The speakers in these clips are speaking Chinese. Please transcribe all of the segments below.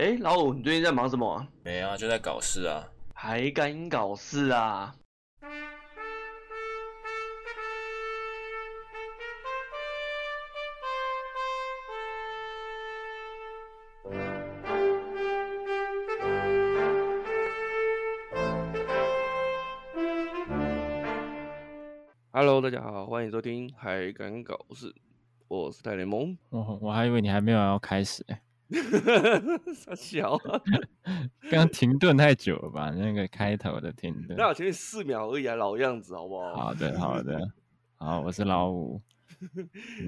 哎，老五，你最近在忙什么啊？没啊，就在搞事啊。还敢搞事啊？Hello，大家好，欢迎收听《还敢搞事》，我是泰联盟。我我还以为你还没有要开始哎。傻小，刚停顿太久了吧？那个开头的停 顿，那我前面四秒而已啊，老样子好不好？好的，好的，好，我是老五。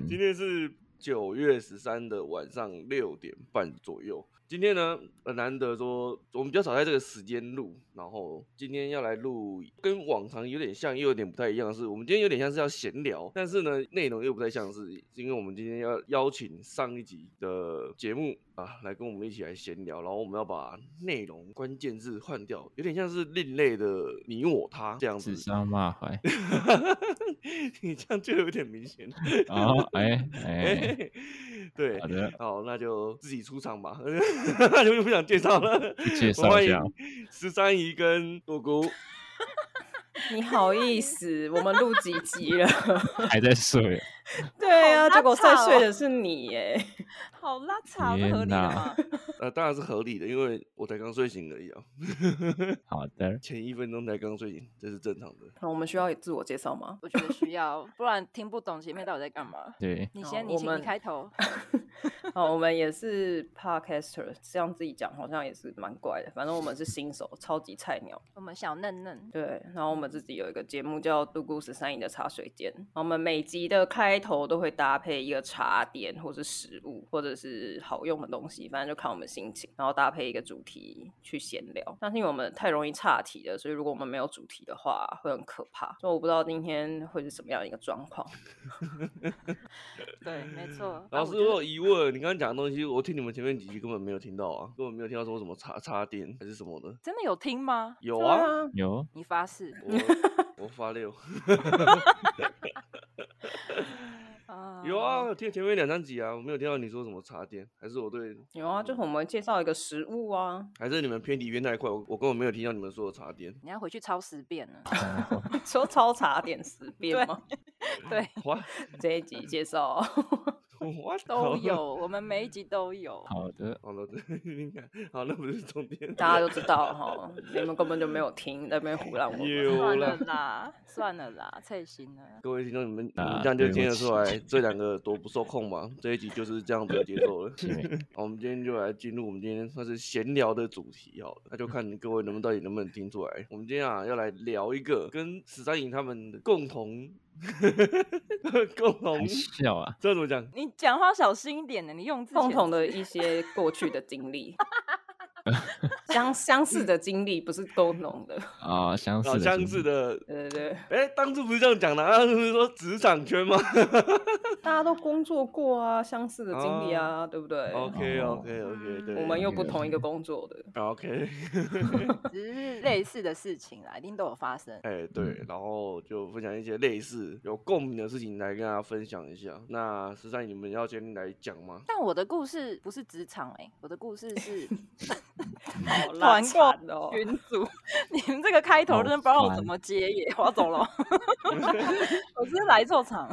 今天是九月十三的晚上六点半左右。今天呢，很难得说，我们比较少在这个时间录，然后今天要来录，跟往常有点像，又有点不太一样的是，我们今天有点像是要闲聊，但是呢，内容又不太像是，因为我们今天要邀请上一集的节目啊，来跟我们一起来闲聊，然后我们要把内容关键字换掉，有点像是另类的你我他这样子，指桑骂槐，你这样就有点明显哦，哎 哎，哎对，好的，好，那就自己出场吧。那就不想介绍了，介绍一下，十三姨跟多姑。你好意思，我们录几集了，还在睡？对啊，结果在睡的是你耶，好拉扯，不合理的吗？呃，当然是合理的，因为我才刚睡醒而已啊。好的，前一分钟才刚睡醒，这是正常的。那我们需要自我介绍吗？我觉得需要，不然听不懂前面到底在干嘛。对，你先，你请，你开头。好，我们也是 podcaster，这样自己讲好像也是蛮怪的。反正我们是新手，超级菜鸟，我们小嫩嫩。对，然后我们自己有一个节目叫《独孤十三姨的茶水间》，我们每集的开头都会搭配一个茶点，或是食物，或者是好用的东西，反正就看我们心情，然后搭配一个主题去闲聊。但是因为我们太容易岔题了，所以如果我们没有主题的话，会很可怕。所以我不知道今天会是什么样一个状况。对，没错。老师，我有疑问，你刚刚讲的东西，我听你们前面几句根本没有听到啊，根本没有听到说什么插插电还是什么的。真的有听吗？有啊，有。你发誓？我我发六。有啊，听前面两三集啊，我没有听到你说什么茶点，还是我对？有啊，就是我们介绍一个食物啊，还是你们偏离原来一块，我我根本没有听到你们说的茶点。你要回去抄十遍呢，说抄茶点十遍吗？对，哇，这一集介绍。都有，我们每一集都有。好的，好的，你看，好，那不是重点，大家都知道哈，你们根本就没有听，在那边胡乱我。算了啦，算了啦，太心了。各位听众，你们你们这样就听得出来，这两个多不受控嘛？这一集就是这样子的节奏了。好，我们今天就来进入我们今天算是闲聊的主题，好了，那就看各位能不能到底能不能听出来。我们今天啊，要来聊一个跟十三影他们的共同。共同笑啊！这怎么讲？你讲话小心一点呢，你用字共同的一些过去的经历。相相似的经历不是共同的啊，相似相似的，对对对。哎，当初不是这样讲的啊？是不是说职场圈吗？大家都工作过啊，相似的经历啊，对不对？OK OK OK，对。我们又不同一个工作的。OK，只是类似的事情啦，一定都有发生。哎，对，然后就分享一些类似有共鸣的事情来跟大家分享一下。那十三姨，你们要先来讲吗？但我的故事不是职场哎，我的故事是。团购哦，群组，你们这个开头真的不知道我怎么接耶，我要走了，我是来错场。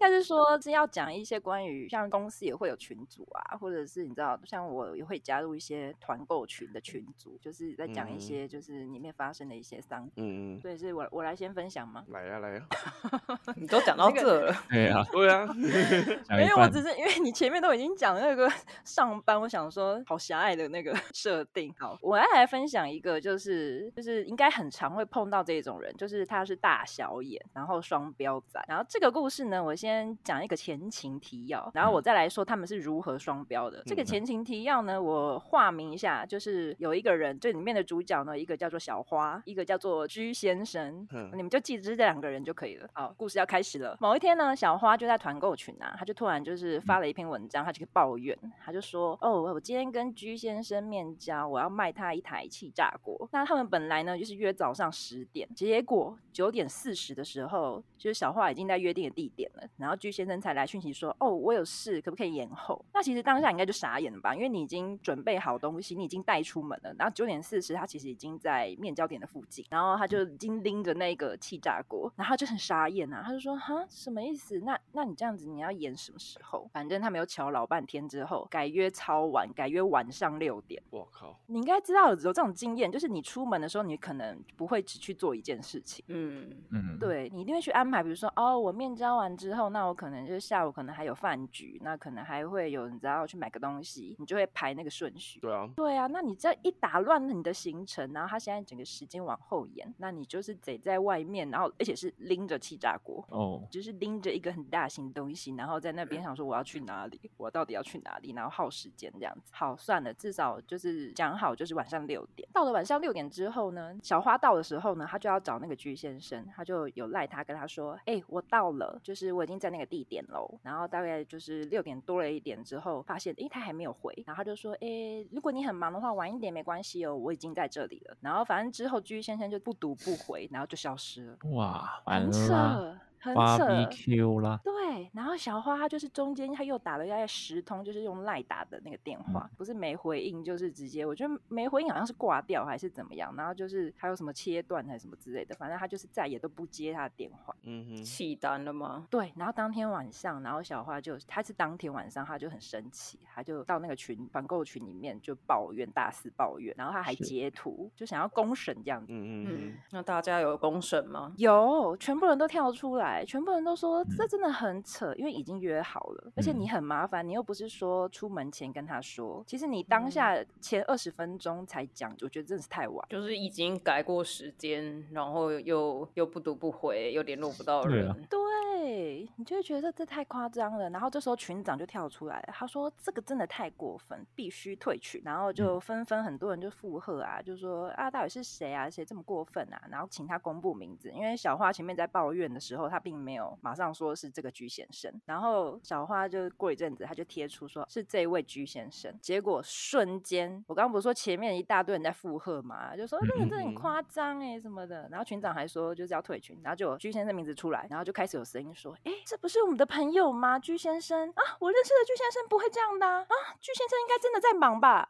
应该是说是要讲一些关于像公司也会有群组啊，或者是你知道，像我也会加入一些团购群的群组，就是在讲一些就是里面发生的一些商品。嗯嗯。所以是我我来先分享吗？来呀来呀，你都讲到这了。对啊 对啊。没有我只是因为你前面都已经讲那个上班，我想说好狭隘的那个设定。好，我要来分享一个，就是就是应该很常会碰到这种人，就是他是大小眼，然后双标仔，然后这个故事呢，我。先讲一个前情提要，然后我再来说他们是如何双标的。嗯、这个前情提要呢，我化名一下，就是有一个人，这里面的主角呢，一个叫做小花，一个叫做居先生，嗯、你们就记住这两个人就可以了。好，故事要开始了。某一天呢，小花就在团购群啊，他就突然就是发了一篇文章，他就抱怨，他就说：“哦，我今天跟居先生面交，我要卖他一台气炸锅。那他们本来呢就是约早上十点，结果九点四十的时候，就是小花已经在约定的地点了。”然后居先生才来讯息说，哦，我有事，可不可以延后？那其实当下应该就傻眼了吧，因为你已经准备好东西，你已经带出门了。然后九点四十，他其实已经在面交点的附近，然后他就已经拎着那个气炸锅，然后就很傻眼啊，他就说，哈，什么意思？那那你这样子你要延什么时候？反正他没有瞧老半天之后，改约超晚，改约晚上六点。我靠！你应该知道有这种经验，就是你出门的时候，你可能不会只去做一件事情。嗯嗯，对，你一定会去安排，比如说哦，我面交完之后，那我可能就是下午可能还有饭局，那可能还会有你知道去买个东西，你就会排那个顺序。对啊，对啊，那你这一打乱你的行程，然后他现在整个时间往后延，那你就是得在外面，然后而且是拎着气炸锅哦，就是拎着一个很大型的东西，然后在那边想说我要去哪里，我到底要去哪里，然后耗时间这样子。好，算了，至少就是讲好就是晚上六点。到了晚上六点之后呢，小花到的时候呢，他就要找那个居先生，他就有赖他跟他说，哎、欸，我到了，就是我已经在那个地点喽。然后大概就是六点多了一点之后，发现哎、欸、他还没有回，然后他就说，哎、欸，如果你很忙的话，晚一点没关系哦，我已经在这里了。然后反正之后居先生就不读不回，然后就消失了。哇，完了。很扯，BQ 啦。对，然后小花她就是中间她又打了大概十通，就是用赖打的那个电话，嗯、不是没回应，就是直接我觉得没回应好像是挂掉还是怎么样，然后就是还有什么切断还是什么之类的，反正她就是再也都不接他的电话。嗯哼，弃单了吗？对，然后当天晚上，然后小花就她是当天晚上她就很生气，她就到那个群团购群里面就抱怨大肆抱怨，然后她还截图就想要公审这样子。嗯嗯，那大家有公审吗？有，全部人都跳出来。全部人都说这真的很扯，因为已经约好了，而且你很麻烦，你又不是说出门前跟他说，其实你当下前二十分钟才讲，我觉得真的是太晚，就是已经改过时间，然后又又不读不回，又联络不到人，对，对，你就会觉得这太夸张了。然后这时候群长就跳出来了，他说这个真的太过分，必须退群。然后就纷纷很多人就附和啊，就说啊，到底是谁啊？谁这么过分啊？然后请他公布名字，因为小花前面在抱怨的时候，他并没有马上说是这个居先生，然后小花就过一阵子，他就贴出说是这位居先生，结果瞬间，我刚刚不是说前面一大堆人在附和嘛，就说这个真的很夸张哎什么的，然后群长还说就是要退群，然后就有居先生名字出来，然后就开始有声音说，哎，这不是我们的朋友吗？居先生啊，我认识的居先生不会这样的啊，啊居先生应该真的在忙吧？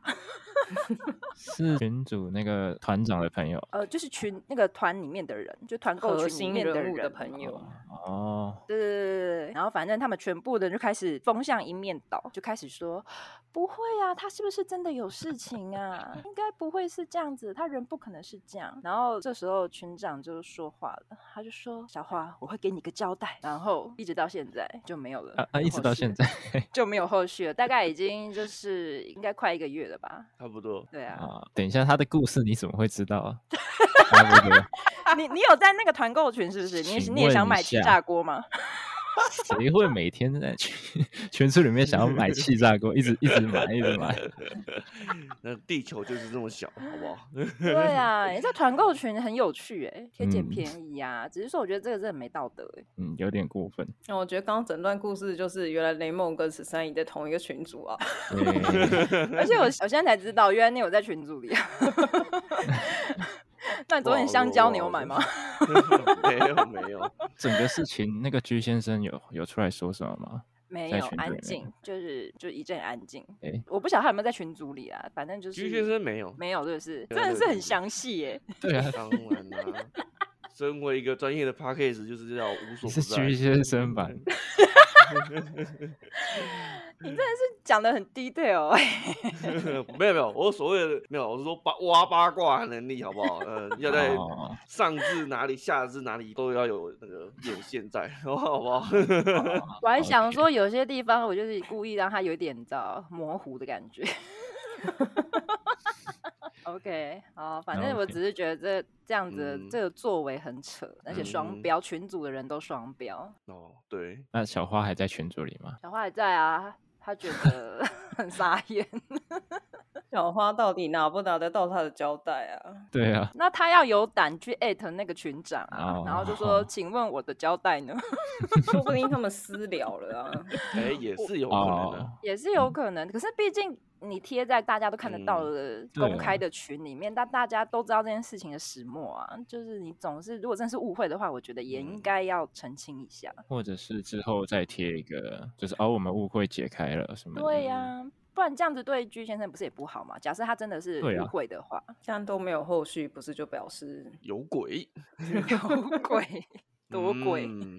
是群主那个团长的朋友，呃，就是群那个团里面的人，就团购群里面的人的朋友哦。对对对对对，然后反正他们全部的人就开始风向一面倒，就开始说不会啊，他是不是真的有事情啊？应该不会是这样子，他人不可能是这样。然后这时候群长就说话了，他就说：“小花，我会给你个交代。”然后一直到现在就没有了啊啊！一直到现在就没有后续了，大概已经就是应该快一个月了吧，差不多。对啊，啊，等一下他的故事你怎么会知道啊？你你有在那个团购群是不是？你你也想买气炸锅吗？谁会每天在群群组里面想要买气炸锅，一直一直买，一直买？那地球就是这么小，好不好？对啊，你这团购群很有趣哎，可以捡便宜啊。只是说，我觉得这个真的没道德哎。嗯，有点过分。那我觉得刚刚整段故事就是原来雷梦跟十三姨在同一个群组啊。而且我我现在才知道，原来你有在群组里啊。那你昨天香蕉你有买吗？没有没有。整个事情那个居先生有有出来说什么吗？没有，安静，就是就一阵安静。哎、欸，我不晓得他有没有在群组里啊，反正就是居先生没有，没有，就是真的是很详细耶。对啊，当然啦、啊，身为一个专业的 p a c k a g e 就是要无所不在。是居先生吧？你真的是讲的很 detail 哎，没有没有，我所谓的没有，我是说八挖八卦能力好不好？呃，要在上至哪里，下至哪里都要有那个眼线在，好不好？我还想说有些地方我就是故意让它有点你知道模糊的感觉。OK，好，反正我只是觉得这这样子这个作为很扯，嗯、而且双标，群组的人都双标。哦，对。那小花还在群组里吗？小花还在啊。他觉得 很傻眼，小花到底拿不拿得到他的交代啊？对啊，那他要有胆去艾特那个群长啊，oh, 然后就说：“ oh. 请问我的交代呢？”说不定他们私聊了啊。哎、欸，也是有可能的，也是有可能。可是毕竟你贴在大家都看得到的公开的群里面，但、嗯、大家都知道这件事情的始末啊。就是你总是如果真是误会的话，我觉得也应该要澄清一下，或者是之后再贴一个，就是哦，我们误会解开了什么的。对呀、啊。不然这样子对居先生不是也不好吗？假设他真的是误会的话，啊、这样都没有后续，不是就表示有鬼？有鬼？多鬼？嗯、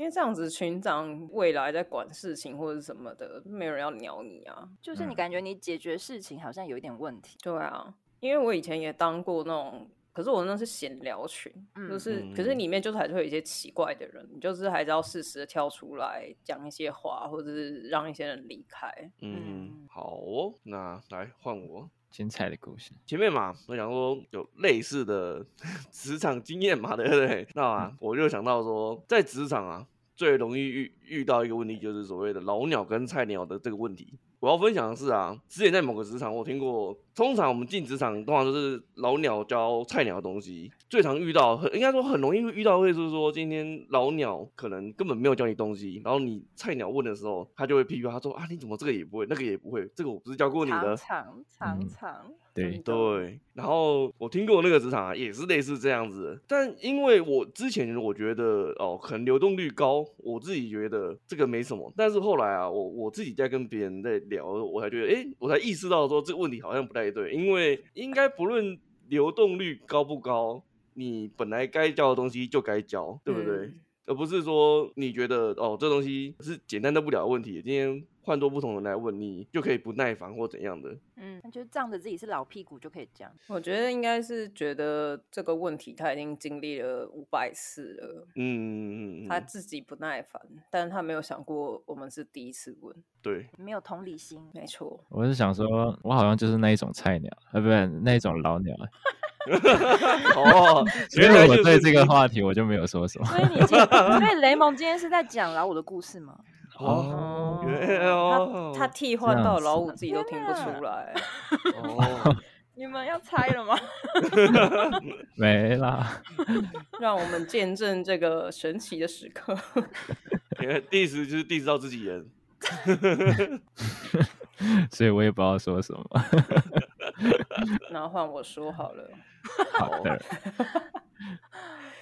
因为这样子群长未来在管事情或者什么的，没有人要鸟你啊。就是你感觉你解决事情好像有一点问题。对啊，因为我以前也当过那种。可是我那是闲聊群，嗯、就是，可是里面就是还是会有一些奇怪的人，你就是还是要适时的跳出来讲一些话，或者是让一些人离开。嗯，嗯好哦，那来换我精彩的故事。前面嘛，我想说有类似的 职场经验嘛，对不对？那我就想到说，在职场啊，最容易遇遇到一个问题，就是所谓的老鸟跟菜鸟的这个问题。我要分享的是啊，之前在某个职场，我听过，通常我们进职场，通常都是老鸟教菜鸟的东西。最常遇到，很应该说很容易会遇到，会是说今天老鸟可能根本没有教你东西，然后你菜鸟问的时候，他就会批评他说啊，你怎么这个也不会，那个也不会，这个我不是教过你的。常常常。嗯对对，然后我听过那个职场啊，也是类似这样子的。但因为我之前我觉得哦，可能流动率高，我自己觉得这个没什么。但是后来啊，我我自己在跟别人在聊，我才觉得，哎，我才意识到说这个问题好像不太对。因为应该不论流动率高不高，你本来该教的东西就该教，对不对？嗯、而不是说你觉得哦，这东西是简单的不了的问题，今天。换多不同人来问你，就可以不耐烦或怎样的。嗯，那就仗着自己是老屁股就可以这样。我觉得应该是觉得这个问题他已经经历了五百次了。嗯嗯嗯，他自己不耐烦，但是他没有想过我们是第一次问。对，没有同理心。没错。我是想说，我好像就是那一种菜鸟，啊，不是那一种老鸟。哦，所以我对这个话题我就没有说什么。所以你今，所以雷蒙今天是在讲老五的故事吗？哦，哦，他他替换到老五自己都听不出来。哦，你们要猜了吗？没啦。让我们见证这个神奇的时刻。因为第一次就是第一次到自己人，所以我也不知道说什么。那换我说好了。好的。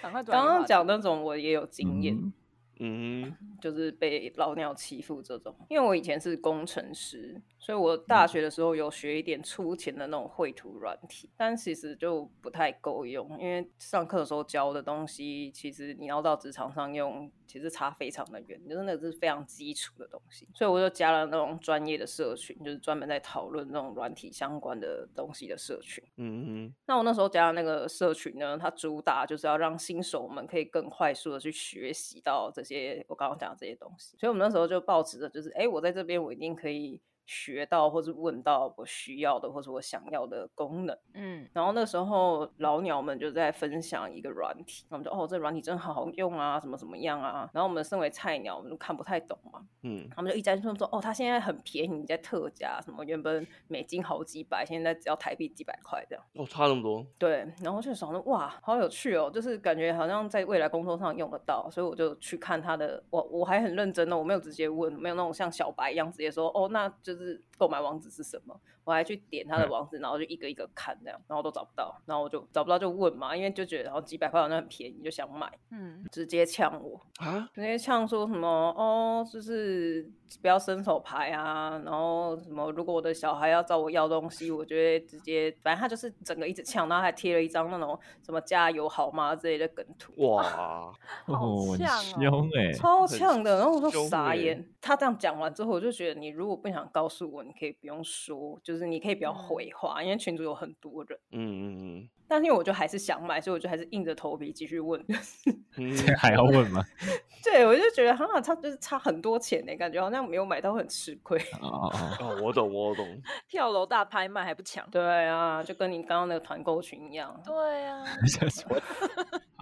刚刚讲那种我也有经验。嗯嗯，就是被老鸟欺负这种，因为我以前是工程师，所以我大学的时候有学一点粗浅的那种绘图软体，但其实就不太够用，因为上课的时候教的东西，其实你要到职场上用，其实差非常的远，就是那个是非常基础的东西，所以我就加了那种专业的社群，就是专门在讨论那种软体相关的东西的社群。嗯嗯，那我那时候加的那个社群呢，它主打就是要让新手们可以更快速的去学习到这些我刚刚讲的这些东西，所以我们那时候就抱持着就是，哎，我在这边我一定可以。学到或是问到我需要的或是我想要的功能，嗯，然后那时候老鸟们就在分享一个软体，我们就哦，这软体真好用啊，什么怎么样啊，然后我们身为菜鸟，我们就看不太懂嘛，嗯，他们就一直说说哦，它现在很便宜，在特价，什么原本美金好几百，现在只要台币几百块这样，哦，差那么多，对，然后就想说哇，好有趣哦，就是感觉好像在未来工作上用得到，所以我就去看他的，我我还很认真的，我没有直接问，没有那种像小白一样直接说哦，那就是。就是购买网址是什么？我还去点他的网址，然后就一个一个看这样，然后都找不到，然后我就找不到就问嘛，因为就觉得然后几百块好像很便宜，就想买，嗯，直接呛我啊，直接呛说什么哦，就是不要伸手牌啊，然后什么如果我的小孩要找我要东西，我就会直接，反正他就是整个一直呛，然后还贴了一张那种什么加油好吗之类的梗图，哇，好呛哦，超呛的，然后我说傻眼，他这样讲完之后，我就觉得你如果不想告诉我。你可以不用说，就是你可以不要回话，因为群主有很多人。嗯嗯嗯。但是因为我就还是想买，所以我就还是硬着头皮继续问。嗯 还要问吗？对，我就觉得哈，差就是差很多钱呢，感觉好像没有买到很吃亏。哦哦，我懂我懂。跳楼大拍卖还不抢？对啊，就跟你刚刚那个团购群一样。对啊。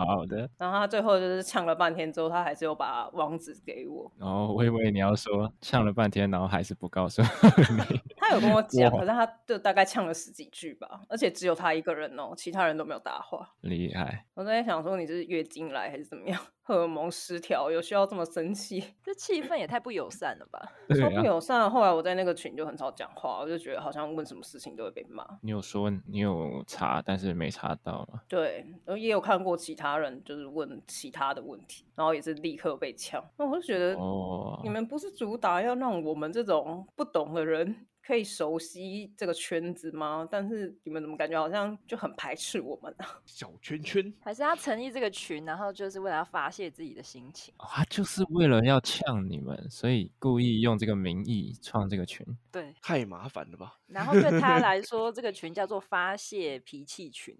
好的。然后他最后就是呛了半天之后，他还是有把网址给我。哦，我以为你要说呛了半天，然后还是不告诉 你。他有跟我讲，可是他就大概呛了十几句吧，而且只有他一个人哦，其他人都没有搭话。厉害，我在想说，你是月经来还是怎么样？荷尔蒙失调，有需要这么生气？这气氛也太不友善了吧！对超不啊，友善。后来我在那个群就很少讲话，我就觉得好像问什么事情都会被骂。你有说你有查，但是没查到吗？对，然后也有看过其他人就是问其他的问题，然后也是立刻被呛。那我就觉得，哦你们不是主打要让我们这种不懂的人可以熟悉这个圈子吗？但是你们怎么感觉好像就很排斥我们啊？小圈圈，还是他成立这个群，然后就是为了要发泄自己的心情。他就是为了要呛你们，所以故意用这个名义创这个群。对，太麻烦了吧？然后对他 来说，这个群叫做发泄脾气群。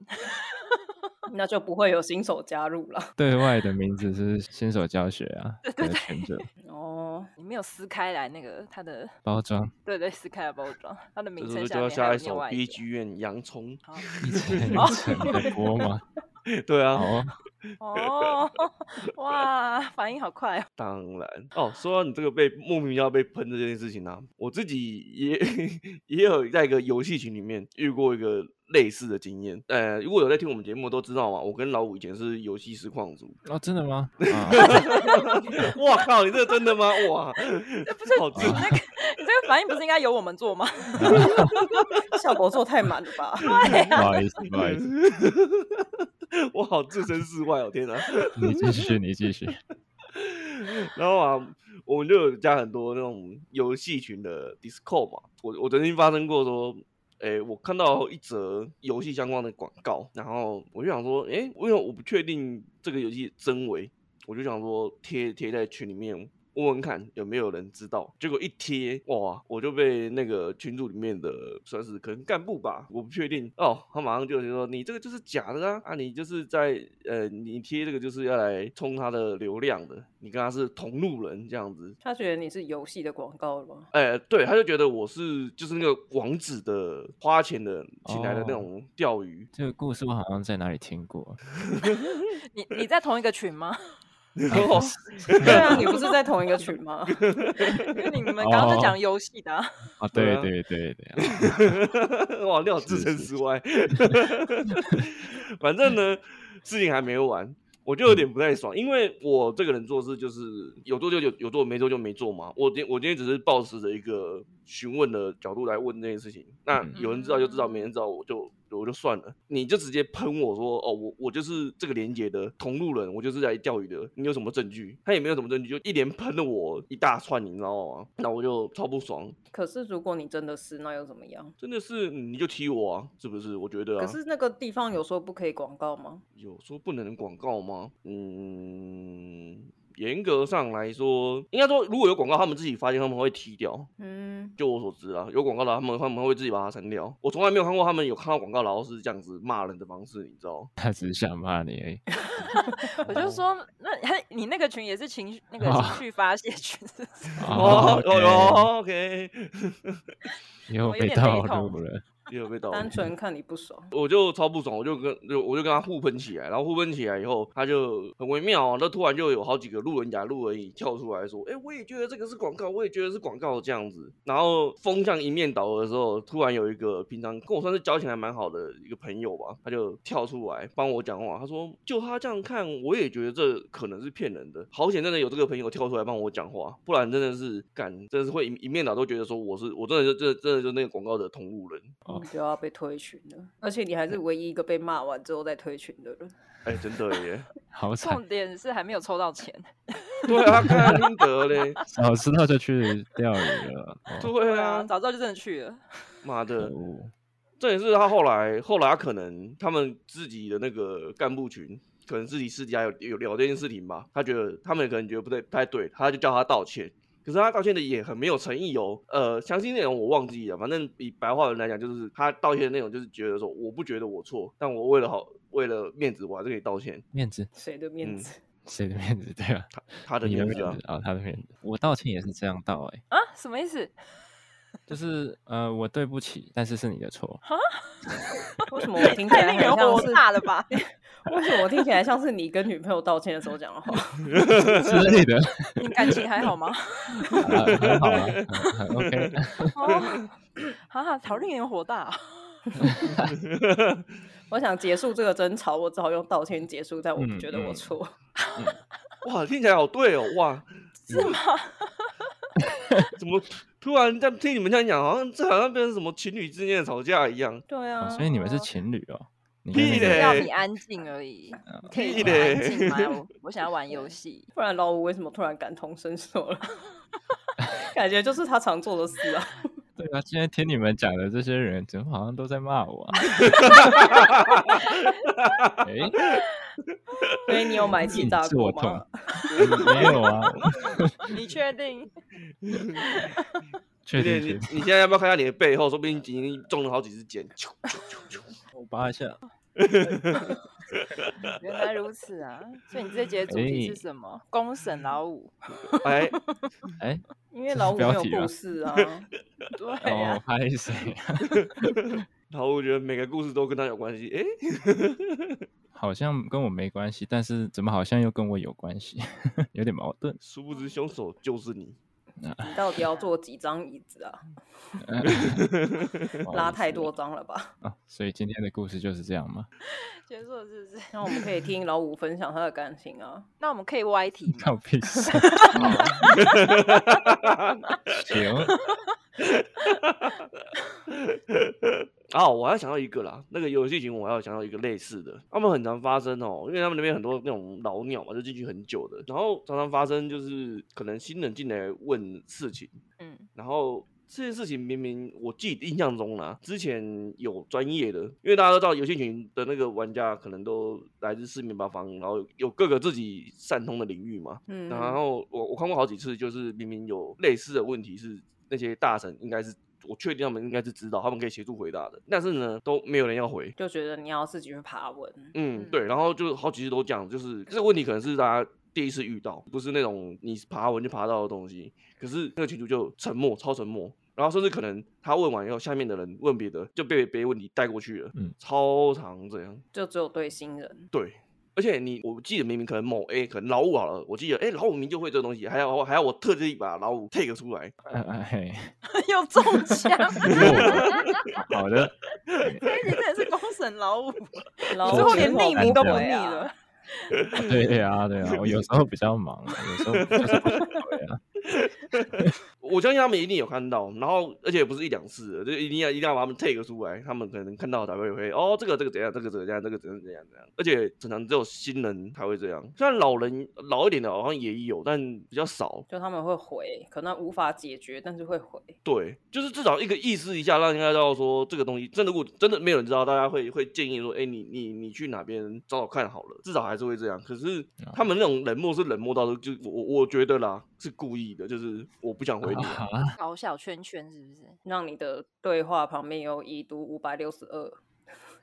那就不会有新手加入了。对外的名字是新手教学啊，对对对，哦，你没有撕开来那个它的包装，对对，撕开了包装，它的名称就要下一首下面还有另外 B 一 G 院洋葱。好一层 一层的播吗？对啊，哦，哦，哇，反应好快哦！当然哦。说到你这个被莫名要被喷这件事情啊，我自己也也有在一个游戏群里面遇过一个类似的经验。呃，如果有在听我们节目都知道嘛，我跟老五以前是游戏实况组。啊，真的吗？啊，哇靠，你这个真的吗？哇，这不是好你那个，你这个反应不是应该由我们做吗？效果做太满了吧？不好意思，不好意思，我好置身事外哦，天哪！你继续，你继续。然后啊，我们就有加很多那种游戏群的 Discord 嘛。我我曾经发生过说，诶，我看到一则游戏相关的广告，然后我就想说，诶，因为我不确定这个游戏真伪，我就想说贴贴在群里面。问问看有没有人知道，结果一贴哇，我就被那个群组里面的算是可能干部吧，我不确定哦，他马上就说你这个就是假的啊，啊你就是在呃你贴这个就是要来冲他的流量的，你跟他是同路人这样子。他觉得你是游戏的广告了吗？哎、欸，对，他就觉得我是就是那个网址的花钱的请来的那种钓鱼。这个故事我好像在哪里听过。你你在同一个群吗？然后 对啊，你不是在同一个群吗？因为你们刚刚是讲游戏的啊。啊，对对对对。哇，你好置身事外。反正呢，事情还没完，我就有点不太爽，因为我这个人做事就是有做就有，有做没做就没做嘛。我今我今天只是抱持着一个询问的角度来问这件事情，那有人知道就知道，没人知道我就。我就算了，你就直接喷我说哦，我我就是这个连接的同路人，我就是来钓鱼的，你有什么证据？他也没有什么证据，就一连喷了我一大串，你知道吗？那我就超不爽。可是如果你真的是，那又怎么样？真的是你就踢我啊，是不是？我觉得啊。可是那个地方有说不可以广告吗？有说不能广告吗？嗯。严格上来说，应该说如果有广告，他们自己发现他们会踢掉。嗯，就我所知啊，有广告的他们他们会自己把它删掉。我从来没有看过他们有看到广告然后是这样子骂人的方式，你知道？他只是想骂你而已。我就说，那他你那个群也是情绪那个情绪发泄群是不是？哦哦，OK，又被套路了。又被盗，单纯看你不爽，我就超不爽，我就跟就我就跟他互喷起来，然后互喷起来以后，他就很微妙啊，那突然就有好几个路人甲、路人乙跳出来说，哎、欸，我也觉得这个是广告，我也觉得是广告。这样子，然后风向一面倒的时候，突然有一个平常跟我算是交情还蛮好的一个朋友吧，他就跳出来帮我讲话，他说，就他这样看，我也觉得这可能是骗人的，好险真的有这个朋友跳出来帮我讲话，不然真的是干，真的是会一一面倒都觉得说我是我真的就真的真的就那个广告的同路人。你就要被推群了，而且你还是唯一一个被骂完之后再推群的人。哎、欸，真的耶，好惨。重点是还没有抽到钱。对啊，看听得嘞，早知道就去钓鱼了。哦、对啊，早知道就真的去了。妈的，这也是他后来，后来他可能他们自己的那个干部群，可能自己私底下有有聊这件事情吧。他觉得他们可能觉得不对，不太对，他就叫他道歉。可是他道歉的也很没有诚意哦，呃，详细内容我忘记了，反正以白话文来讲，就是他道歉的内容就是觉得说，我不觉得我错，但我为了好，为了面子，我还是可以道歉。面子？谁的面子？谁、嗯、的面子？对啊，他他的面子啊，他的面子。我道歉也是这样道哎、欸。啊？什么意思？就是呃，我对不起，但是是你的错。哈？为什么我听起来很像是大了吧？为什么我听起来像是你跟女朋友道歉的时候讲的话 之类的？你感情还好吗？很好啊，很 OK。哦，哈哈，好令人火大啊。我想结束这个争吵，我只好用道歉结束，但我不觉得我错。嗯嗯、哇，听起来好对哦，哇，是吗？怎么突然在听你们这样讲，好像这好像变成什么情侣之间的吵架一样？对啊、哦，所以你们是情侣哦？屁嘞！要你安静而已，可以安静吗？我我想要玩游戏，不然老五为什么突然感同身受了？感觉就是他常做的事啊。对啊，今天听你们讲的这些人，怎么好像都在骂我啊？哎、欸，所以你有买气炸锅吗？没有啊。你确定？确定？你你现在要不要看一下你的背后？说不定已经中了好几支箭。我拔一下。原来如此啊！所以你这节主题是什么？欸、公审老五。哎 哎、欸，因为老五没有故事啊。对啊。拍谁、哦？老五觉得每个故事都跟他有关系。哎、欸，好像跟我没关系，但是怎么好像又跟我有关系？有点矛盾。殊不知凶手就是你。你到底要坐几张椅子啊？拉太多张了吧？啊，所以今天的故事就是这样吗？结束了是不是？那我们可以听老五分享他的感情啊。那我们可以歪题吗？靠屁事！行。啊，我还想到一个啦，那个游戏群我还要想到一个类似的，他们很常发生哦，因为他们那边很多那种老鸟嘛，就进去很久的，然后常常发生就是可能新人进来问事情，嗯，然后这件事情明明我记得印象中啦，之前有专业的，因为大家都知道游戏群的那个玩家可能都来自四面八方，然后有各个自己擅通的领域嘛，嗯，然后我我看过好几次，就是明明有类似的问题是那些大神应该是。我确定他们应该是知道，他们可以协助回答的，但是呢，都没有人要回，就觉得你要自己去爬文。嗯，对，然后就好几次都讲，就是这个问题可能是大家第一次遇到，不是那种你爬文就爬到的东西。可是那个群主就沉默，超沉默，然后甚至可能他问完以后，下面的人问别的，就被别的问题带过去了。嗯，超长这样，就只有对新人。对。而且你，我记得明明可能某 A 可能老五好了，我记得哎、欸、老五明就会这个东西，还要还要我特地把老五 take 出来，哎哎，又中枪，好的，这一集真的是公审老五，老五连匿名都不匿了，对呀对呀，我有时候比较忙，有时候就是不对啊。我相信他们一定有看到，然后而且也不是一两次，就一定要一定要把他们 take 出来，他们可能看到才会会哦，这个这个怎样，这个怎样，这个怎样怎样怎样，而且常常只有新人才会这样，虽然老人老一点的好像也有，但比较少。就他们会回，可能无法解决，但是会回。对，就是至少一个意思一下，让人家知道说这个东西真的，如果真的没有人知道，大家会会建议说，哎，你你你去哪边找找看好了，至少还是会这样。可是他们那种冷漠是冷漠到就我我觉得啦，是故意的，就是我不想回你。搞小圈圈是不是？让你的对话旁边有已读五百六十二，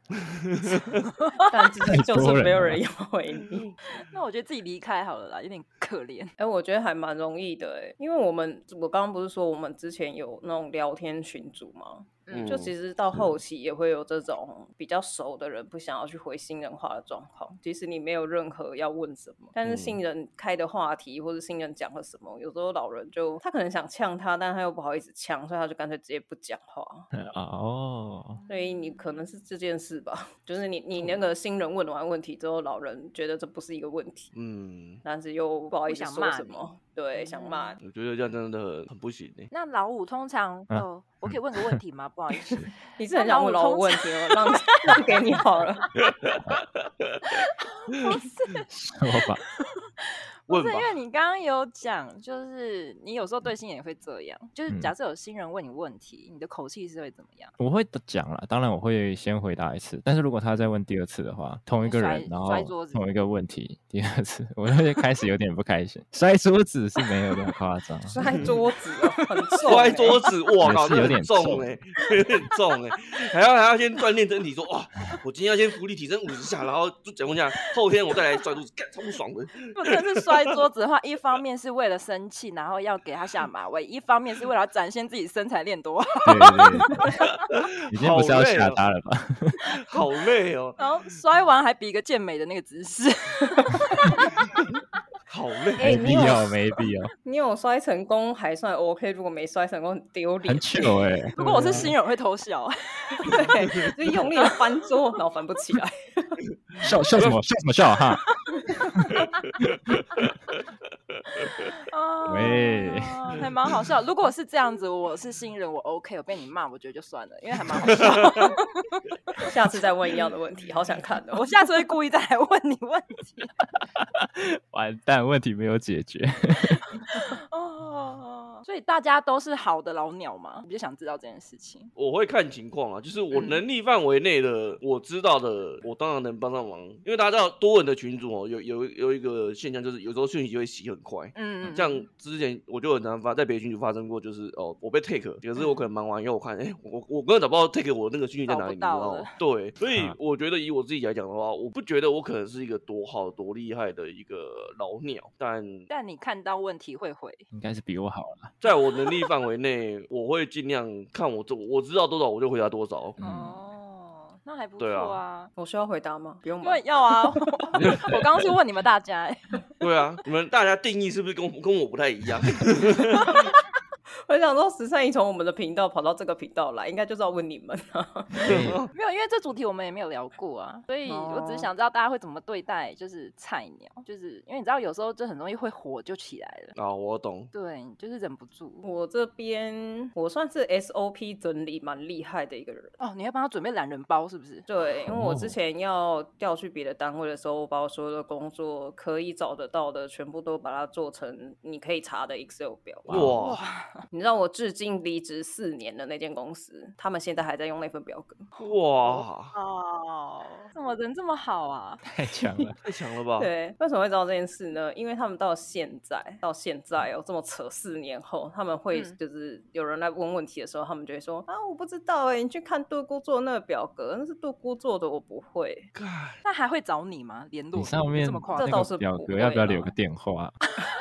但之前就是没有人要回你。那我觉得自己离开好了啦，有点可怜。哎、欸，我觉得还蛮容易的哎，因为我们我刚刚不是说我们之前有那种聊天群组吗？嗯，就其实到后期也会有这种比较熟的人不想要去回新人话的状况。即使你没有任何要问什么，但是新人开的话题或者新人讲了什么，有时候老人就他可能想呛他，但他又不好意思呛，所以他就干脆直接不讲话。哦，所以你可能是这件事吧，就是你你那个新人问完问题之后，老人觉得这不是一个问题，嗯，但是又不好意思说什么。对，想骂你。我觉得这样真的很不行。那老五通常，哦，我可以问个问题吗？不好意思，你是很想问老五问题我，让 让给你好了。不是，说吧。不是因为你刚刚有讲，就是你有时候对新人也会这样，就是假设有新人问你问题，你的口气是会怎么样？我会讲了，当然我会先回答一次，但是如果他再问第二次的话，同一个人，然后同一个问题，第二次，我就会开始有点不开心。摔桌子是没有那么夸张，摔桌子哦，很 重，摔桌子，哇靠，有点重哎，有点重哎，还要还要先锻炼身体，说哇，我今天要先伏地挺身五十下，然后就讲一下，后天我再来摔桌子，干超不爽的，不真是摔。摔桌子的话，一方面是为了生气，然后要给他下马威；一方面是为了展现自己身材练多 好。对对对，已经不是要吓他了吧？好累哦。然后摔完还比一个健美的那个姿势。好累，没必要，没必要。你有摔成功还算 OK，如果没摔成功很丢脸。很糗哎、欸！如果我是新人会偷笑，对，就用力的翻桌，然后翻不起来。笑笑什么？笑什么笑哈？还 蛮好笑。如果是这样子，我是新人，我 OK，我被你骂，我觉得就算了，因为还蛮好笑。下次再问一样的问题，好想看的。我下次会故意再来问你问题。完蛋，问题没有解决。哦，所以大家都是好的老鸟嘛？我就想知道这件事情。我会看情况啊，就是我能力范围内的，嗯、我知道的，我当然能帮上忙。因为大家知道多人的群组哦，有有有一个现象，就是有时候讯息会洗很快。嗯，像之前我就很难发在别的群组发生过，就是哦，我被 take，可是我可能忙完以后我看，哎、欸，我我根本找不到 take 我那个讯息在哪里，你知道吗？对，所以我觉得以我自己来讲的话，我不觉得我可能是一个多好多厉害的一个老鸟，但但你看到问题会回，应该是比我好了。在我能力范围内，我会尽量看我这我知道多少我就回答多少。嗯。哦那还不错啊，啊！我需要回答吗？不用，因为要啊。我刚刚是问你们大家，欸，对啊，你们大家定义是不是跟跟我不太一样？我想说，十三姨从我们的频道跑到这个频道来，应该就是要问你们啊。没有，因为这主题我们也没有聊过啊，所以我只是想知道大家会怎么对待，就是菜鸟，就是因为你知道有时候就很容易会火就起来了。啊，我懂。对，就是忍不住。我这边我算是 SOP 整理蛮厉害的一个人哦。你要帮他准备懒人包是不是？对，因为我之前要调去别的单位的时候，我把我所有的工作可以找得到的全部都把它做成你可以查的 Excel 表。哇。你知道我至今离职四年的那间公司，他们现在还在用那份表格。哇哦，怎么人这么好啊？太强了，太强了吧？对，为什么会知道这件事呢？因为他们到现在，到现在哦，这么扯，四年后他们会就是有人来问问题的时候，他们就会说啊，我不知道哎，你去看杜姑做那个表格，那是杜姑做的，我不会。那还会找你吗？联络？你上面这么快？这倒是表格要不要留个电话？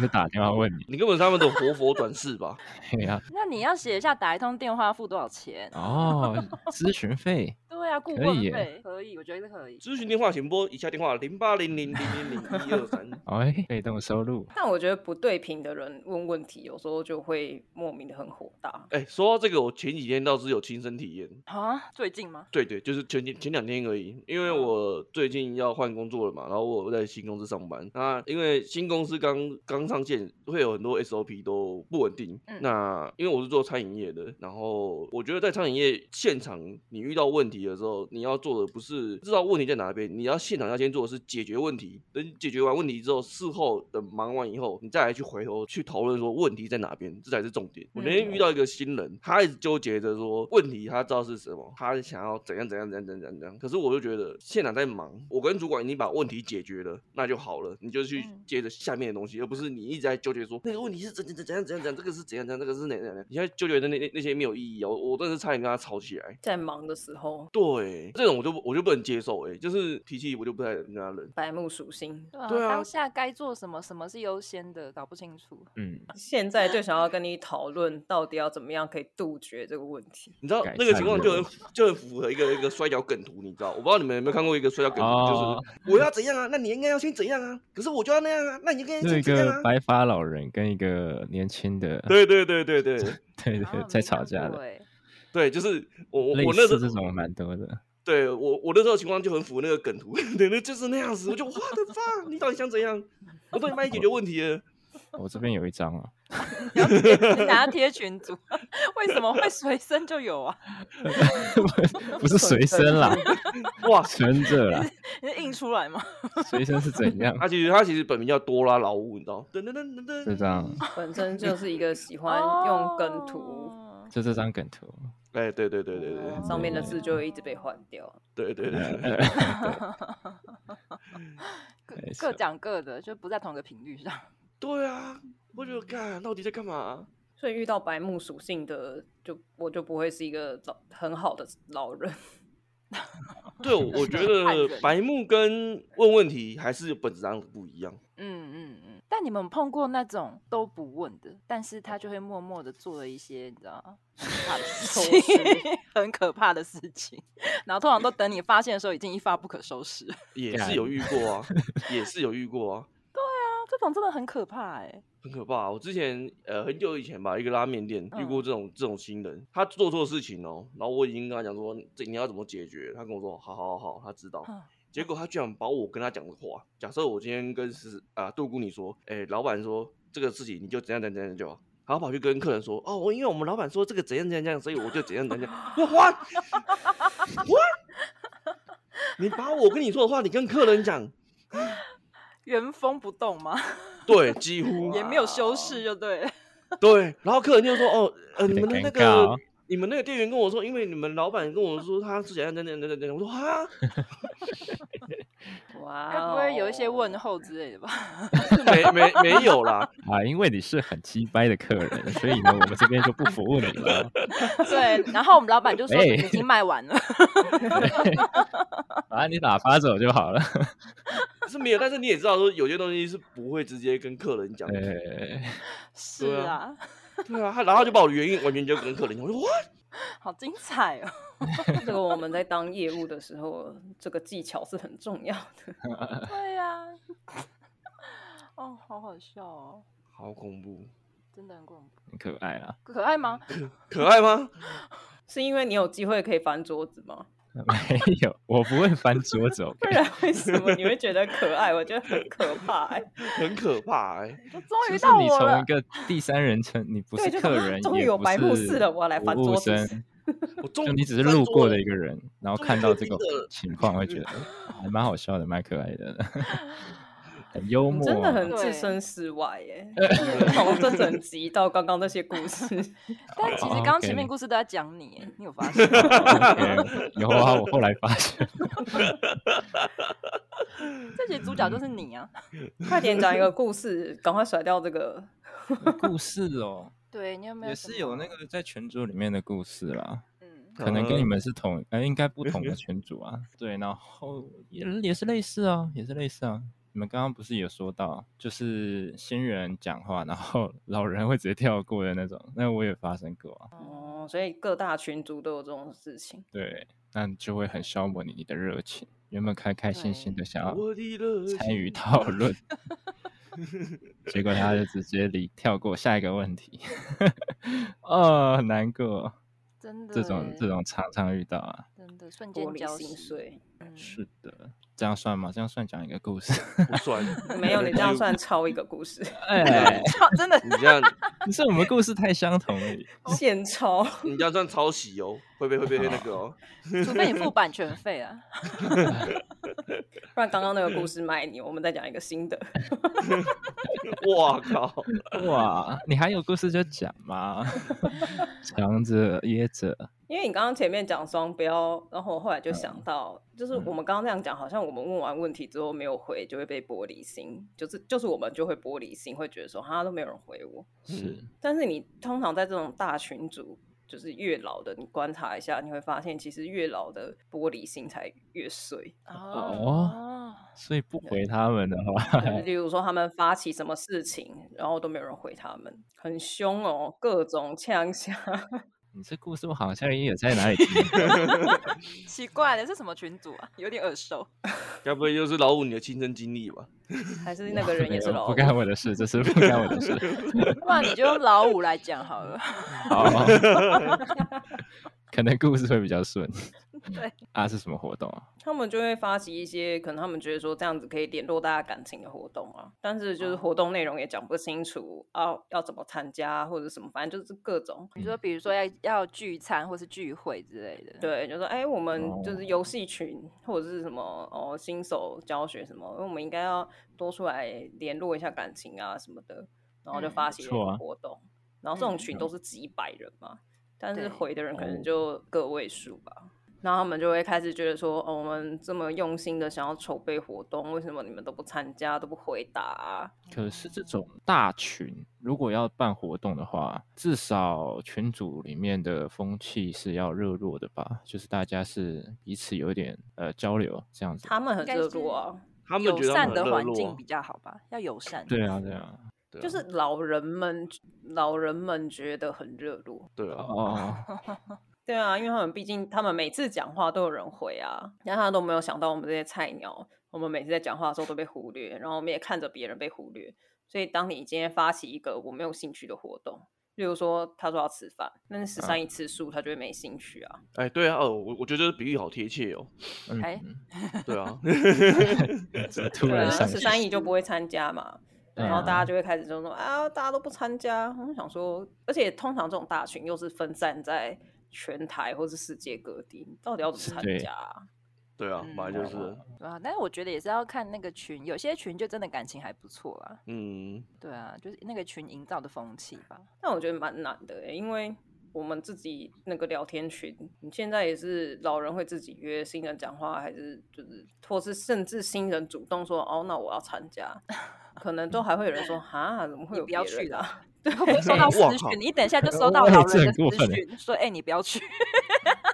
就打电话问你，你根本是他们的活佛转世吧？对呀。那你要写一下打一通电话付多少钱哦？咨询费。对啊，顾问费可以，我觉得可以。咨询电话请拨以下电话：零八零零零零零一二三。哎，被动收入。但我觉得不对频的人问问题，有时候就会莫名的很火大。哎，说到这个，我前几天倒是有亲身体验。啊？最近吗？对对，就是前前前两天而已。因为我最近要换工作了嘛，然后我在新公司上班。那因为新公司刚刚上线，会有很多 SOP 都不稳定。嗯。那因为我是做餐饮业的，然后我觉得在餐饮业现场，你遇到问题的时候，你要做的不是知道问题在哪边，你要现场要先做的是解决问题。等解决完问题之后，事后等忙完以后，你再来去回头去讨论说问题在哪边，这才是重点。我那天遇到一个新人，他一直纠结着说问题他知道是什么，他想要怎样怎样怎样怎样怎样。可是我就觉得现场在忙，我跟主管已经把问题解决了，那就好了，你就去接着下面的东西，而不是你一直在纠结说那个问题是怎怎怎怎样怎样怎样，这个是怎样怎样，这个是哪哪哪。你现在纠结的那那那些没有意义哦！我我真的是差点跟他吵起来，在忙的时候，对这种我就我就不能接受，哎，就是脾气我就不太能跟他忍。白目属性，对啊，当下该做什么，什么是优先的，搞不清楚。嗯，现在就想要跟你讨论到底要怎么样可以杜绝这个问题。你知道那个情况就很就很符合一个一个摔跤梗图，你知道？我不知道你们有没有看过一个摔跤梗图，就是我要怎样啊？那你应该要先怎样啊？可是我就要那样啊？那你应该先怎样啊？白发老人跟一个年轻的，对对对对对对对，在吵架的。对，就是我我我那时候这种蛮多的。对我我那时候情况就很符合那个梗图，对，那就是那样子。我就 What the fuck，你到底想怎样？我帮你帮你解决问题了。我这边有一张啊，拿贴群组，为什么会随身就有啊？不是随身啦，哇，存着啦，你是印出来吗？随身是怎样？他其实他其实本名叫多拉劳务，你知道？噔噔噔噔噔，这张本身就是一个喜欢用梗图，就这张梗图。哎，对对对对对，上面的字就会一直被换掉。对对对，各讲各的，就不在同一个频率上。对啊，我就看到底在干嘛。所以遇到白目属性的，就我就不会是一个老很好的老人。对，我觉得白目跟问问题还是本质上不一样。嗯嗯嗯。但你们碰过那种都不问的，但是他就会默默的做了一些，你知道吗？很可怕的事情，很可怕的事情。然后通常都等你发现的时候，已经一发不可收拾。也是有遇过啊，也是有遇过啊。这种真的很可怕哎、欸，很可怕。我之前呃很久以前吧，一个拉面店遇过这种、嗯、这种新人，他做错事情哦，然后我已经跟他讲说，这你要怎么解决？他跟我说，好好好，他知道。嗯结果他居然把我跟他讲的话，假设我今天跟是啊杜姑你说，哎、欸，老板说这个事情你就怎样怎样怎样就好，然后跑去跟客人说，哦，我因为我们老板说这个怎样怎样怎样，所以我就怎样怎样。我 what what？你把我跟你说的话，你跟客人讲，原封不动吗？对，几乎也没有修饰，就对。对，然后客人就说，哦，呃，你们的那个。你们那个店员跟我说，因为你们老板跟我说他是怎样怎样怎样怎样，我说哈，哇，会不会有一些问候之类的吧？没没没有啦，啊，因为你是很鸡掰的客人，所以呢，我们这边就不服务你了。对，然后我们老板就说已经卖完了，反正你打发走就好了。是没有，但是你也知道说有些东西是不会直接跟客人讲的。欸、是啊。对啊，他然后就把我的原因完全就跟客人讲，我说哇，好精彩哦！这个我们在当业务的时候，这个技巧是很重要的。对呀、啊，哦，好好笑哦，好恐怖，真的很恐怖，很可爱啊，可爱吗？可可爱吗？是因为你有机会可以翻桌子吗？没有，我不会翻桌子。不然为什么你会觉得可爱？我觉得很可怕、欸，很可怕！终于到我了。你从一个第三人称，你不是客人，终于有白目似的，我要来翻桌子。就你只是路过的一个人，然后看到这个情况，会觉得还蛮好笑的，蛮可爱的。很幽默，真的很置身事外耶！从这整集到刚刚那些故事，但其实刚刚前面故事都在讲你，你有发 现？有啊，我后来发现，这些主角就是你啊！快点讲一个故事，赶快甩掉这个故事哦。对，你有没有？也是有那个在群组里面的故事啦。嗯，可能跟你们是同，呃，应该不同的群组啊。对，然后也也是类似啊，也是类似啊。你们刚刚不是有说到，就是新人讲话，然后 老人会直接跳过的那种，那我也发生过啊。哦，所以各大群组都有这种事情。对，那就会很消磨你你的热情，原本开开心心的想要参与讨论，结果他就直接离跳过下一个问题，哦，很难过。真的，这种这种常常遇到啊，真的瞬间交心碎。是的，这样算吗？这样算讲一个故事？不算，没有，你这样算抄一个故事。哎，真的，你这样，你是我们故事太相同了，现抄。你这样算抄袭哦，会不会被那个哦？除非你付版权费啊，不然刚刚那个故事卖你，我们再讲一个新的。哇靠！哇，你还有故事就讲嘛，藏着掖着。因为你刚刚前面讲双标，然后我后来就想到，嗯、就是我们刚刚那样讲，好像我们问完问题之后没有回，就会被玻璃心，就是就是我们就会玻璃心，会觉得说哈都没有人回我。是，但是你通常在这种大群组，就是越老的，你观察一下，你会发现其实越老的玻璃心才越碎。哦，所以不回他们的话，例如说他们发起什么事情，然后都没有人回他们，很凶哦，各种呛下。你这故事我好像也有在哪里听？奇怪的是什么群主啊？有点耳熟。该不会又是老五你的亲身经历吧？还是那个人也是老五？不干我的事，这是不干我的事。不然你就用老五来讲好了。好。可能故事会比较顺。对啊，是什么活动啊？他们就会发起一些可能他们觉得说这样子可以联络大家感情的活动啊，但是就是活动内容也讲不清楚啊，要怎么参加或者什么，反正就是各种。你说，比如说要要聚餐或是聚会之类的，对，就说哎，我们就是游戏群或者是什么哦，新手教学什么，因为我们应该要多出来联络一下感情啊什么的，然后就发起一个活动，嗯啊、然后这种群都是几百人嘛。但是回的人可能就个位数吧。然后他们就会开始觉得说，哦，我们这么用心的想要筹备活动，为什么你们都不参加，都不回答啊？可是这种大群如果要办活动的话，至少群组里面的风气是要热络的吧？就是大家是彼此有一点呃交流这样子。他们很热络啊，他们友善的环境比较好吧？要友善。对啊，对啊。就是老人们，老人们觉得很热络。对啊，哦，对啊，因为他们毕竟他们每次讲话都有人回啊，然后他都没有想到我们这些菜鸟，我们每次在讲话的时候都被忽略，然后我们也看着别人被忽略。所以当你今天发起一个我没有兴趣的活动，例如说他说要吃饭，但是十三姨吃素，他就会没兴趣啊。哎，对啊，哦，我我觉得这个比喻好贴切哦。哎，对啊，突然十三姨就不会参加嘛。然后大家就会开始就说啊，大家都不参加。我想说，而且通常这种大群又是分散在全台或是世界各地，到底要怎么参加？对啊，本来就是。对啊，但是我觉得也是要看那个群，有些群就真的感情还不错啊。嗯，对啊，就是那个群营造的风气吧。但我觉得蛮难的，因为我们自己那个聊天群，你现在也是老人会自己约新人讲话，还是就是，或是甚至新人主动说哦，那我要参加。可能都还会有人说哈，怎么会有、啊、不要去的？对，收到私讯，你等一下就收到老人的私讯，说哎、欸，你不要去。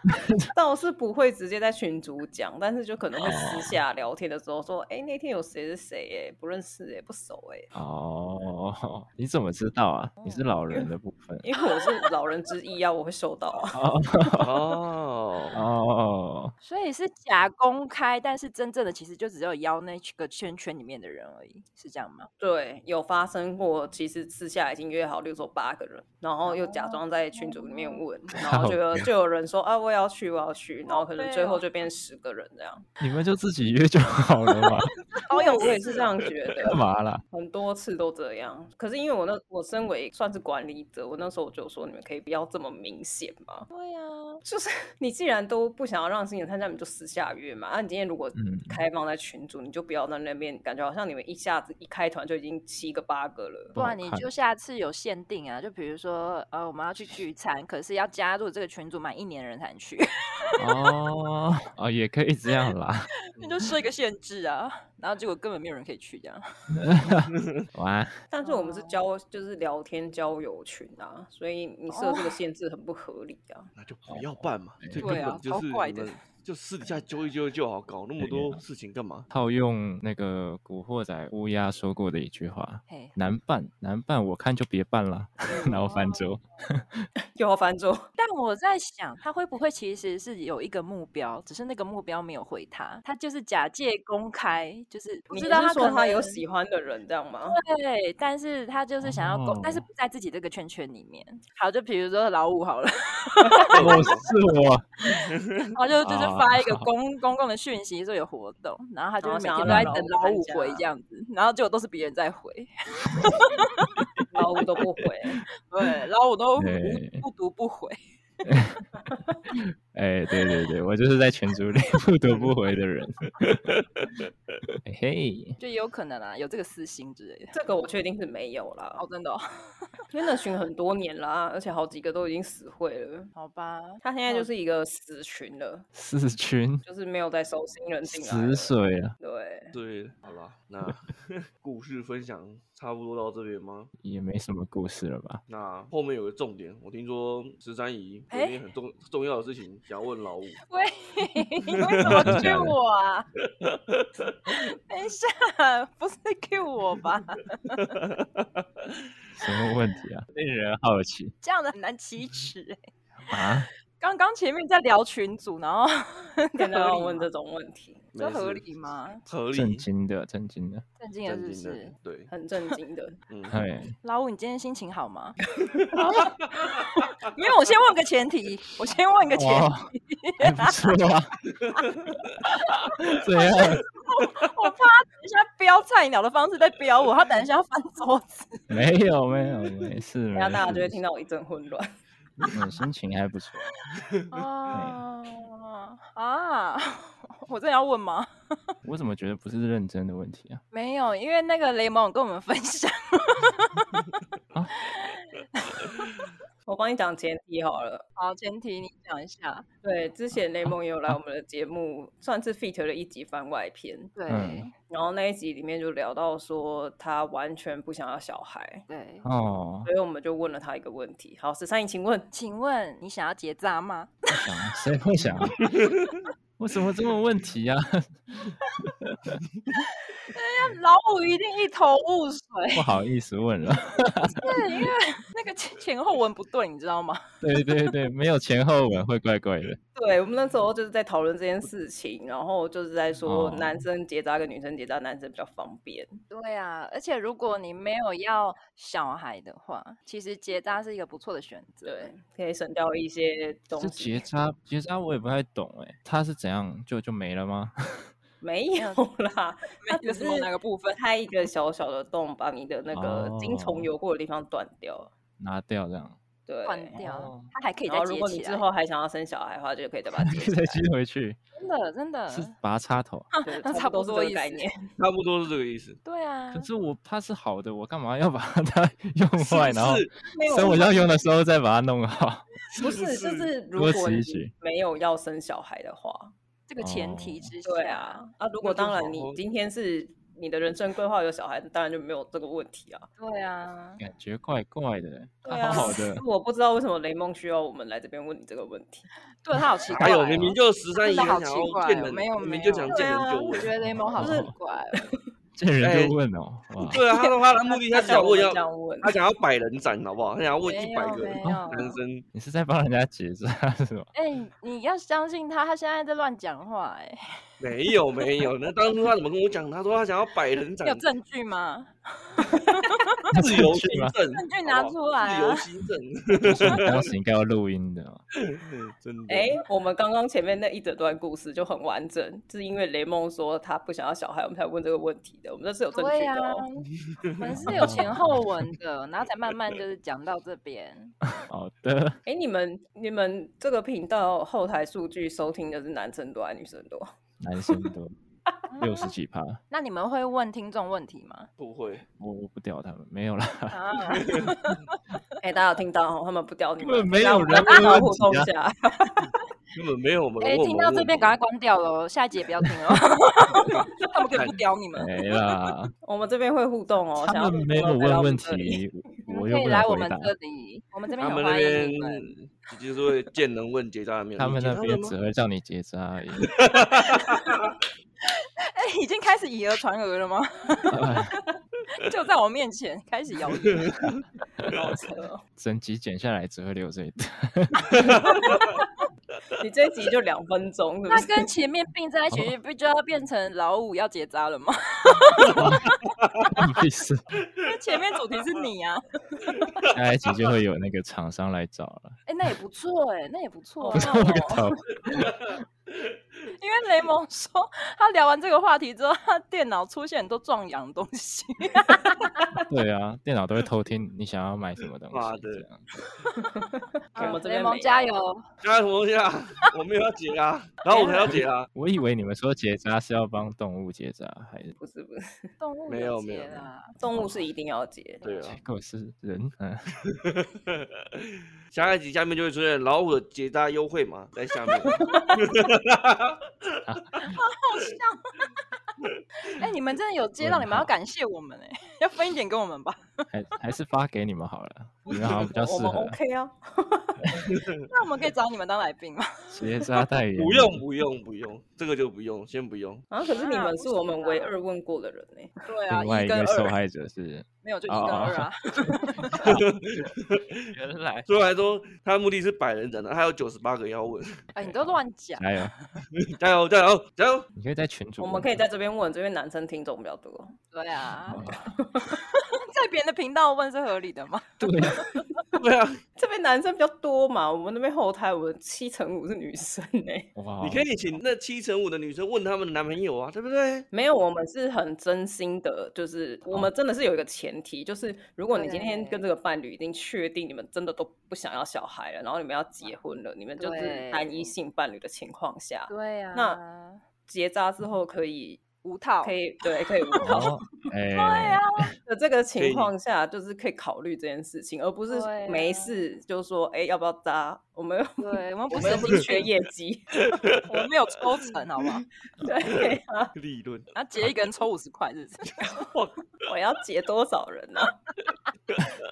倒是不会直接在群组讲，但是就可能会私下聊天的时候说，哎、欸，那天有谁是谁？哎，不认识，哎，不熟，哎。哦，你怎么知道啊？你是老人的部分，因为我是老人之一啊，我会收到啊。哦哦，所以是假公开，但是真正的其实就只有邀那个圈圈里面的人而已，是这样吗？对，有发生过，其实私下已经约好，六十八个人，然后又假装在群组里面问，哦、然后就有就有人说啊，我要去，我要去，然后可能最后就变十个人这样。你们就自己约就好了嘛。好友，我也是这样觉得。干嘛啦？很多次都这样。可是因为我那我身为算是管理者，我那时候我就说，你们可以不要这么明显嘛。对呀、啊，就是你既然都不想要让新人参加，你就私下约嘛。那、啊、你今天如果开放在群组，嗯、你就不要在那边感觉好像你们一下子一开团就已经七个八个了。不然你就下次有限定啊，就比如说呃我们要去聚餐，可是要加入这个群组满一年的人才能去。哦哦，也可以这样啦。你 就设一个限制啊，然后结果根本没有人可以去这样。哇！但是我们是交就是聊天交友群啊，所以你设这个限制很不合理啊。那就不要办嘛，这对啊，超怪的。就私底下揪一揪就好，搞那么多事情干嘛？套用那个古惑仔乌鸦说过的一句话：“难办难办，我看就别办了。”然后翻桌，又要翻桌。但我在想，他会不会其实是有一个目标，只是那个目标没有回他，他就是假借公开，就是不知道他说他有喜欢的人这样吗？对，但是他就是想要公，哦、但是不在自己这个圈圈里面。好，就比如说老五好了，我 是我，然后就就是。发一个公公共的讯息说有活动，然后他就每天都在等老五回这样子，然后结果都是别人在回，老五都不回，对，老五都不读不回。哎，对对对，我就是在群组里 不读不回的人。嘿，就有可能啊，有这个私心之类的。这个我确定是没有啦。哦，真的，因为那群很多年啦，而且好几个都已经死会了。好吧，他现在就是一个死群了。死群，就是没有在收新人进来。死水啊！对对，好了，那故事分享差不多到这边吗？也没什么故事了吧？那后面有个重点，我听说十三姨有件很重重要的事情想要问老五。喂，你为什么 Q 我啊？等一下，不是 Q 我吧？什么问题啊？令人好奇。这样子很难启齿哎。啊？刚刚前面在聊群组，然后跟他问这种问题。这合理吗？合理，震惊的，震惊的，震惊的，是不是？对，很震惊的。嗯，对。老五，你今天心情好吗？因为我先问个前提，我先问个前提。不错啊。怎样？我怕他等一下飙菜鸟的方式在飙我，他等一下要翻桌子。没有，没有，没事。然后大家就会听到我一阵混乱。嗯，心情还不错。啊啊！我真的要问吗？我怎么觉得不是认真的问题啊？没有，因为那个雷蒙跟我们分享。我帮你讲前提好了。好，前提你讲一下。对，之前雷蒙也有来我们的节目，算是 feat 了一集番外篇。对。然后那一集里面就聊到说，他完全不想要小孩。对。哦。所以我们就问了他一个问题。好，十三姨，请问，请问你想要结扎吗？想谁会想？为什么这么问题呀、啊？老五一定一头雾水。不好意思问了。对，因为 那个前后文不对，你知道吗？对对对，没有前后文会怪怪的。对，我们那时候就是在讨论这件事情，然后就是在说男生结扎跟女生结扎，男生比较方便。对啊，而且如果你没有要小孩的话，其实结扎是一个不错的选择。对，可以省掉一些东西。结扎结扎我也不太懂哎，他是怎样就就没了吗？没有啦，他只是哪个部分开一个小小的洞，把你的那个精虫游过的地方断掉，拿掉这样。对，断掉，它还可以再接起来。然后如果你之后还想要生小孩的话，就可以再把它。再接回去。真的真的。是 拔插头。那差不多这个概念，差不多是这个意思。对啊。可是我它是好的，我干嘛要把它用坏，然后生我要用的时候再把它弄好？不是，就是如果你没有要生小孩的话，这个前提之下。对啊。啊，如果当然你今天是。你的人生规划有小孩子，当然就没有这个问题啊。对啊，感觉怪怪的。对啊，好好的。我不知道为什么雷梦需要我们来这边问你这个问题。对他好奇怪。还有明明就十三姨好奇怪、哦，没有明明就想见人就问。我觉得雷蒙好奇 怪。见人就问哦。对啊，他说他的目的他想问要，他想要百人斩好不好？他想要问一百个男生。你是在帮人家结扎是吗？哎，你要相信他，他现在在乱讲话哎。没有没有，那当初他怎么跟我讲？他说他想要百人斩。有证据吗？自由行证，证据拿出来。自由心证。当时应该要录音的。真的。哎，我们刚刚前面那一整段故事就很完整，是因为雷梦说他不想要小孩，我们才问这个问题的。我们这是有证据的。我们是有前后文的，然后才慢慢就是讲到这边。好的。哎，你们你们这个频道后台数据收听的是男生多还是女生多？男生多六十几趴，那你们会问听众问题吗？不会，我我不屌他们，没有啦。哎，大家有听到他们不屌你们，没有人好好互动一下。根本没有我们。哎，听到这边赶快关掉了，下一集也不要听了。他们可以不屌你们。没啦，我们这边会互动哦。他们没有问问题，我又不来我们这里，我们这边很欢迎你们。就是会见人问结扎的面，他们那边只会叫你结扎而已。哎，已经开始以讹传讹了吗？就在我面前开始谣言，好扯哦！整集剪下来只会留这一段。你这一集就两分钟，那跟前面并在一起，不就要变成老五要结扎了吗？意思？因为前面主题是你啊，下一集就会有那个厂商来找了。哎，那也不错哎，那也不错。因为雷蒙说，他聊完这个话题之后，他电脑出现很多壮阳东西。对啊，电脑都会偷听你想要买什么东西。妈的！我们这边雷蒙加油，加油什么东西啊？我没有要结啊，然后我才要结啊。我以为你们说结扎是要帮动物结扎，还是不是不是？动物没有没有，动物是一定要结。对啊，结果是人。嗯。下一集下面就会出现老五的结扎优惠嘛在下面。好好笑！哎，你们真的有接到，你们要感谢我们哎，要分一点给我们吧。还还是发给你们好了，你们好像比较适合。我们 OK 啊。那我们可以找你们当来宾吗？结扎代言。不用不用不用，这个就不用，先不用。啊，可是你们是我们唯二问过的人呢。对啊，另外一个受害者是。没有，就一跟二啊。原来，所以来说，他的目的是百人斩的，他有九十八个要问。哎，你都乱讲。加油，加油，加油，加油！你可以在群主。我们可以在这边问，这边男生听众比较多。对啊。在别人的频道问是合理的吗？对啊，对啊，这边男生比较多嘛，我们那边后台我们七成五是女生呢。哇，你可以请那七成五的女生问他们的男朋友啊，对不对？没有，我们是很真心的，就是我们真的是有一个前提，就是如果你今天跟这个伴侣已经确定你们真的都不想要小孩了，然后你们要结婚了，你们就是单一性伴侣的情况下，对啊，那结扎之后可以。无套可以，对，可以无套。哎，对啊，的这个情况下，就是可以考虑这件事情，而不是没事就说，哎，要不要扎？我们对，我们不是缺业绩，我们没有抽成，好不好？对 啊，利润，那结一个人抽五十块，是不是？我我要结多少人呢？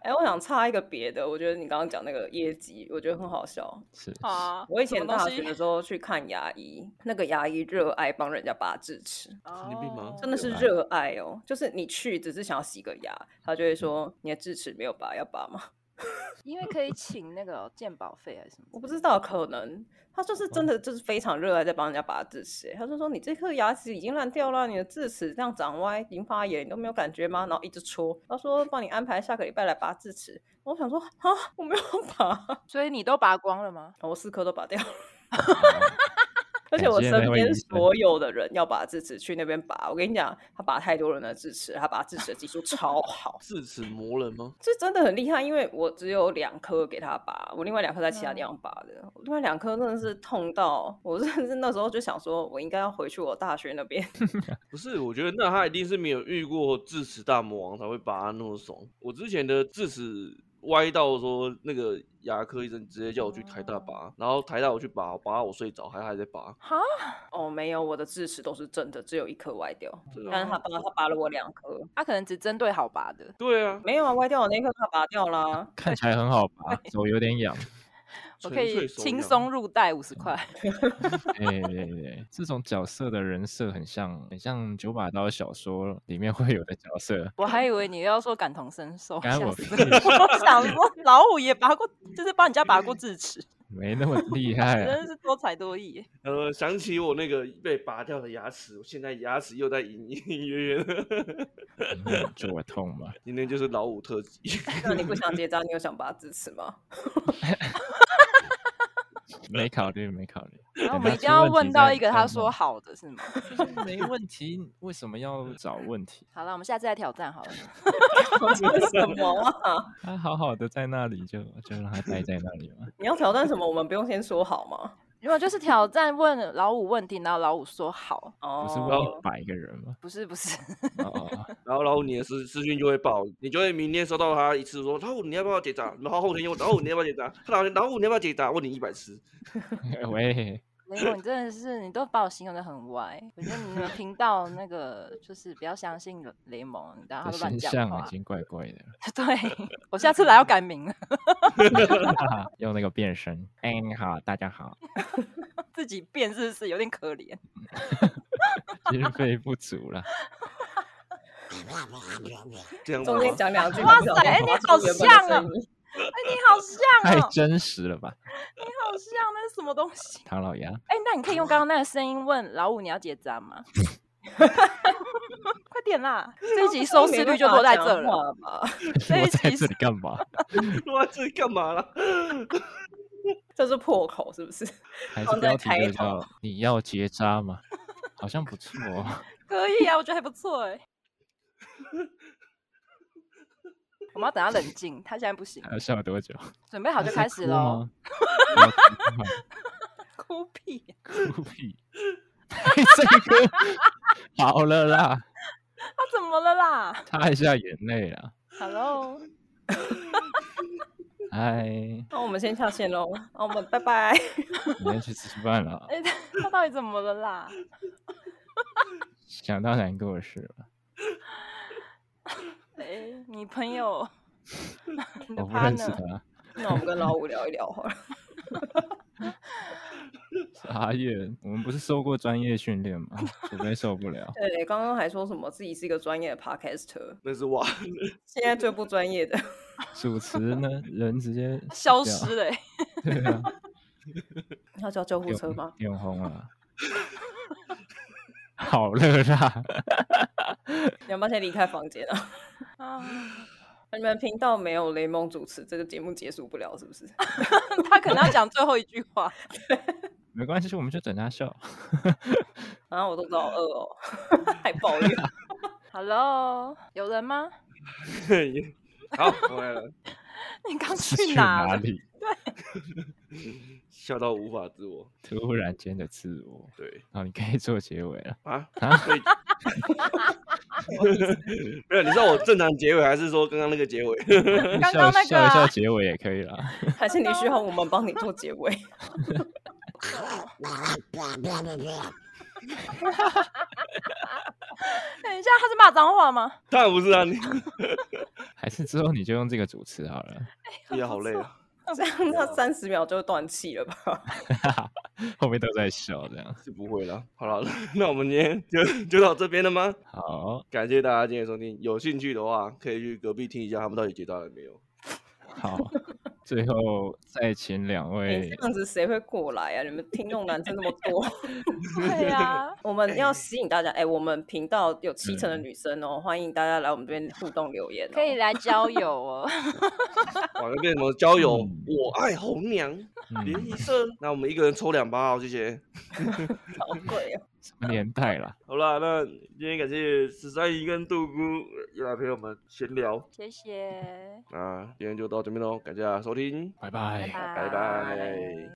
哎，我想插一个别的，我觉得你刚刚讲那个业绩，我觉得很好笑。是啊，我以前大学的时候去看牙医，那个牙医热爱帮人家拔智齿，神经病吗？真的是热爱哦，就是你去只是想要洗个牙，他就会说你的智齿没有拔，要拔吗？因为可以请那个鉴保费还是什么？我不知道，可能他就是真的就是非常热爱在帮人家拔智齿。他就说你这颗牙齿已经烂掉了，你的智齿这样长歪、已经发炎，你都没有感觉吗？然后一直戳。他说帮你安排下个礼拜来拔智齿。我想说啊，我没有拔，所以你都拔光了吗？我四颗都拔掉了。而且我身边所有的人要拔智齿去那边拔，我跟你讲，他拔太多人的智齿，他拔智齿的技术超好。智齿磨人吗？这真的很厉害，因为我只有两颗给他拔，我另外两颗在其他地方拔的。嗯、另外两颗真的是痛到我，甚至那时候就想说，我应该要回去我大学那边。不是，我觉得那他一定是没有遇过智齿大魔王才会拔他那么爽。我之前的智齿。歪到说那个牙科医生直接叫我去台大拔，然后台大我去拔，拔到我睡着，还还在拔。哈？哦，没有，我的智齿都是正的，只有一颗歪掉。但是他拔，他拔了我两颗，他可能只针对好拔的。对啊，没有啊，歪掉我那颗他拔掉了。看起来很好拔，手有点痒。我可以轻松入袋五十块。对对对，这种角色的人设很像，很像九把刀小说里面会有的角色。我还以为你要说感同身受，我 我想说老五也拔过，就是帮人家拔过智齿。没那么厉害，真是多才多艺。呃，想起我那个被拔掉的牙齿，我现在牙齿又在隐隐约约，就会痛吗？今天就是老五特辑。那你不想结扎，你有想拔智齿吗？没考虑，没考虑。然后我们一定要问到一个他说好的，是吗？没问题，为什么要找问题？好了，我们下次再挑战好了。什么啊？他好好的在那里，就就让他待在那里嘛。你要挑战什么？我们不用先说好吗？因为就是挑战问老五问题，然后老五说好，哦，不是问一百个人吗？不是不是，然后老五你的私私讯就会爆，你就会明天收到他一次说老五你要不要解答？然后后天又老五你要不要解答？老老五你要不要解答？问你一百次，喂。雷蒙，你真的是，你都把我形容的很歪。我觉得你们频道那个就是不要相信雷蒙，然后他都乱讲话。形象已经怪怪的。对，我下次来要改名了。用那个变声。哎，你好，大家好。自己变是不是有点可怜？经费不足了。中间讲两句。哇塞，哎，你好像啊。哎，你好像哦！太真实了吧！你好像，那是什么东西？唐老鸭。哎，那你可以用刚刚那个声音问老五，你要结扎吗？快点啦！这一集收视率就都在这了。这一集在这里干嘛？我在这里干嘛了？这是破口是不是？还是标题就叫“你要结扎吗？”好像不错哦。可以啊，我觉得还不错哎。我们要等他冷静，他现在不行。还要笑多久？准备好就开始喽。哭屁！哭屁！这个好了啦。他怎么了啦？擦一下眼泪啦。Hello。嗨。那我们先下线喽。那我们拜拜。你要去吃饭了。哎，他到底怎么了啦？想到难过的事了。哎、欸，你朋友，我不认识他。那我们跟老五聊一聊好了。傻眼，我们不是受过专业训练吗？除非受不了。对，刚刚还说什么自己是一个专业的 podcaster，那是我。现在最不专业的主持呢，人直接消失了。对啊。要叫救护车吗？脸红啊！好热辣！你要不要先离开房间啊？啊！你们频道没有雷蒙主持，这个节目结束不了，是不是？他可能要讲最后一句话。对，没关系，我们就等他笑。然后我都知道饿哦，还抱怨。Hello，有人吗？好，回来了。你刚去哪？哪里？笑到无法自我，突然间的自我。对，然后你可以做结尾了啊啊！可以。没有，你知道我正常结尾，还是说刚刚那个结尾？刚刚那个笑一笑结尾也可以啦。还是你需要我们帮你做结尾？等一下，他是骂脏话吗？当然不是啊，你还是之后你就用这个主持好了。也好累啊，这样他三十秒就断气了吧？后面都在笑，这样是不会了。好了，那我们今天就就到这边了吗？好，感谢大家今天收听。有兴趣的话，可以去隔壁听一下，他们到底接到了没有。好，最后再请两位。欸、这样子谁会过来啊？你们听众男生那么多。对啊，我们要吸引大家。哎、欸，我们频道有七成的女生哦、欢迎大家来我们这边互动留言、喔，可以来交友哦。哇，那边什么交友？嗯、我爱红娘联谊社。那我们一个人抽两包，谢谢。好贵啊。什么年代了？好了，那今天感谢十三姨跟杜姑又来陪我们闲聊，谢谢。那今天就到这边喽，感谢大家收听，拜拜，拜拜。拜拜。